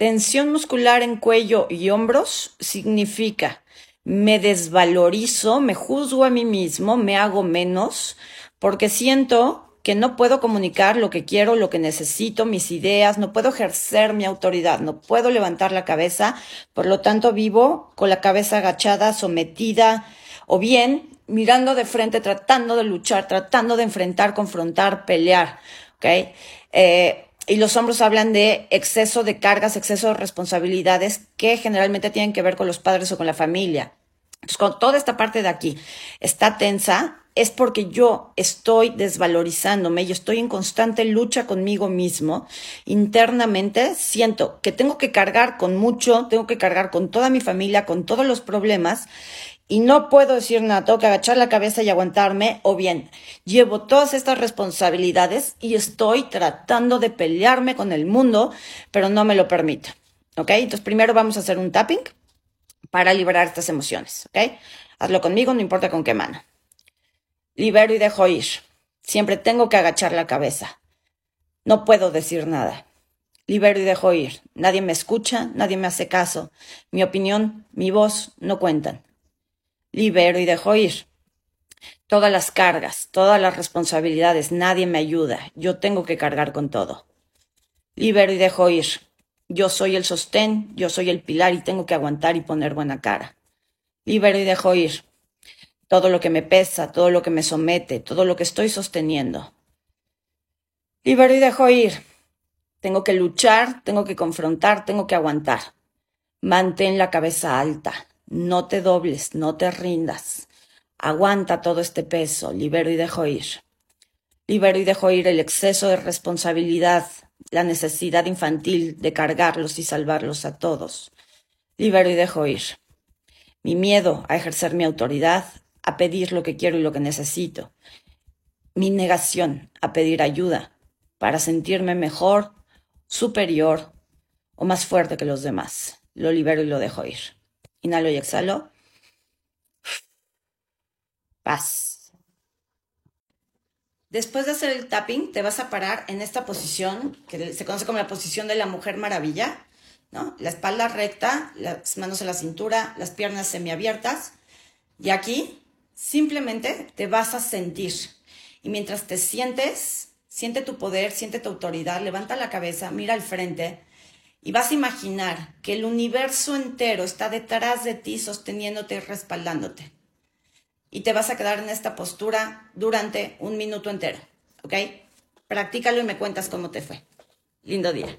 Tensión muscular en cuello y hombros significa me desvalorizo, me juzgo a mí mismo, me hago menos, porque siento que no puedo comunicar lo que quiero, lo que necesito, mis ideas, no puedo ejercer mi autoridad, no puedo levantar la cabeza, por lo tanto vivo con la cabeza agachada, sometida, o bien mirando de frente, tratando de luchar, tratando de enfrentar, confrontar, pelear, ¿ok? Eh, y los hombros hablan de exceso de cargas, exceso de responsabilidades que generalmente tienen que ver con los padres o con la familia. Entonces, con toda esta parte de aquí está tensa, es porque yo estoy desvalorizándome, yo estoy en constante lucha conmigo mismo. Internamente siento que tengo que cargar con mucho, tengo que cargar con toda mi familia, con todos los problemas y no puedo decir nada, tengo que agachar la cabeza y aguantarme, o bien llevo todas estas responsabilidades y estoy tratando de pelearme con el mundo, pero no me lo permito. ¿Ok? Entonces primero vamos a hacer un tapping para liberar estas emociones. ¿Ok? Hazlo conmigo, no importa con qué mano. Libero y dejo ir. Siempre tengo que agachar la cabeza. No puedo decir nada. Libero y dejo ir. Nadie me escucha, nadie me hace caso. Mi opinión, mi voz no cuentan libero y dejo ir. Todas las cargas, todas las responsabilidades, nadie me ayuda, yo tengo que cargar con todo. Libero y dejo ir. Yo soy el sostén, yo soy el pilar y tengo que aguantar y poner buena cara. Libero y dejo ir. Todo lo que me pesa, todo lo que me somete, todo lo que estoy sosteniendo. Libero y dejo ir. Tengo que luchar, tengo que confrontar, tengo que aguantar. Mantén la cabeza alta. No te dobles, no te rindas. Aguanta todo este peso, libero y dejo ir. Libero y dejo ir el exceso de responsabilidad, la necesidad infantil de cargarlos y salvarlos a todos. Libero y dejo ir. Mi miedo a ejercer mi autoridad, a pedir lo que quiero y lo que necesito. Mi negación a pedir ayuda para sentirme mejor, superior o más fuerte que los demás. Lo libero y lo dejo ir. Inhalo y exhalo. Paz. Después de hacer el tapping, te vas a parar en esta posición que se conoce como la posición de la mujer maravilla, ¿no? La espalda recta, las manos en la cintura, las piernas semiabiertas. Y aquí simplemente te vas a sentir. Y mientras te sientes, siente tu poder, siente tu autoridad, levanta la cabeza, mira al frente y vas a imaginar que el universo entero está detrás de ti, sosteniéndote y respaldándote. Y te vas a quedar en esta postura durante un minuto entero. ¿Ok? Practícalo y me cuentas cómo te fue. Lindo día.